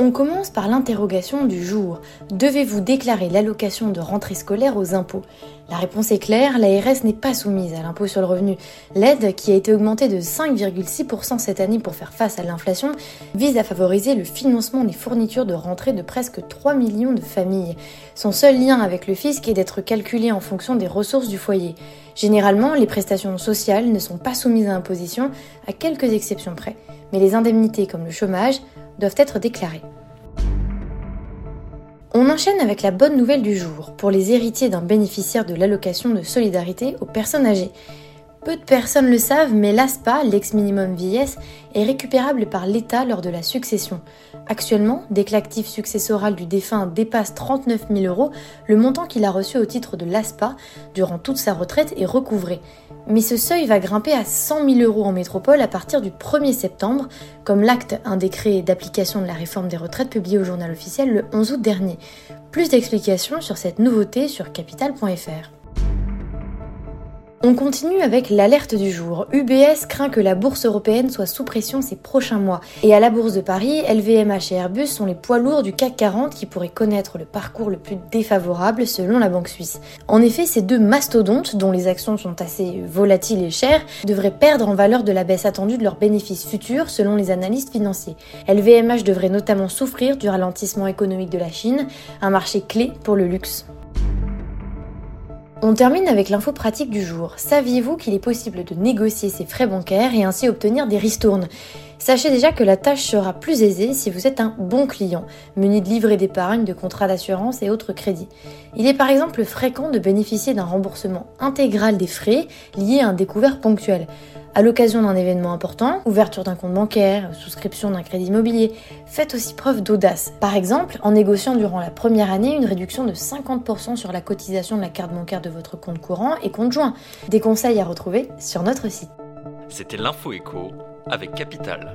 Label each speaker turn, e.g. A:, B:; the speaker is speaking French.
A: On commence par l'interrogation du jour. Devez-vous déclarer l'allocation de rentrée scolaire aux impôts? La réponse est claire, l'ARS n'est pas soumise à l'impôt sur le revenu. L'aide, qui a été augmentée de 5,6% cette année pour faire face à l'inflation, vise à favoriser le financement des fournitures de rentrée de presque 3 millions de familles. Son seul lien avec le fisc est d'être calculé en fonction des ressources du foyer. Généralement, les prestations sociales ne sont pas soumises à imposition, à quelques exceptions près. Mais les indemnités comme le chômage doivent être déclarées. On enchaîne avec la bonne nouvelle du jour pour les héritiers d'un bénéficiaire de l'allocation de solidarité aux personnes âgées. Peu de personnes le savent, mais l'ASPA, l'ex-minimum vieillesse, est récupérable par l'État lors de la succession. Actuellement, dès que l'actif successoral du défunt dépasse 39 000 euros, le montant qu'il a reçu au titre de l'ASPA durant toute sa retraite est recouvré. Mais ce seuil va grimper à 100 000 euros en métropole à partir du 1er septembre, comme l'acte un décret d'application de la réforme des retraites publié au journal officiel le 11 août dernier. Plus d'explications sur cette nouveauté sur capital.fr. On continue avec l'alerte du jour. UBS craint que la bourse européenne soit sous pression ces prochains mois. Et à la bourse de Paris, LVMH et Airbus sont les poids lourds du CAC 40 qui pourraient connaître le parcours le plus défavorable selon la banque suisse. En effet, ces deux mastodontes, dont les actions sont assez volatiles et chères, devraient perdre en valeur de la baisse attendue de leurs bénéfices futurs selon les analystes financiers. LVMH devrait notamment souffrir du ralentissement économique de la Chine, un marché clé pour le luxe. On termine avec l'info pratique du jour. Saviez-vous qu'il est possible de négocier ses frais bancaires et ainsi obtenir des ristournes? Sachez déjà que la tâche sera plus aisée si vous êtes un bon client, muni de livrets d'épargne, de contrats d'assurance et autres crédits. Il est par exemple fréquent de bénéficier d'un remboursement intégral des frais liés à un découvert ponctuel. À l'occasion d'un événement important, ouverture d'un compte bancaire, souscription d'un crédit immobilier, faites aussi preuve d'audace. Par exemple, en négociant durant la première année une réduction de 50% sur la cotisation de la carte bancaire de votre compte courant et compte joint. Des conseils à retrouver sur notre site.
B: C'était l'info écho avec Capital.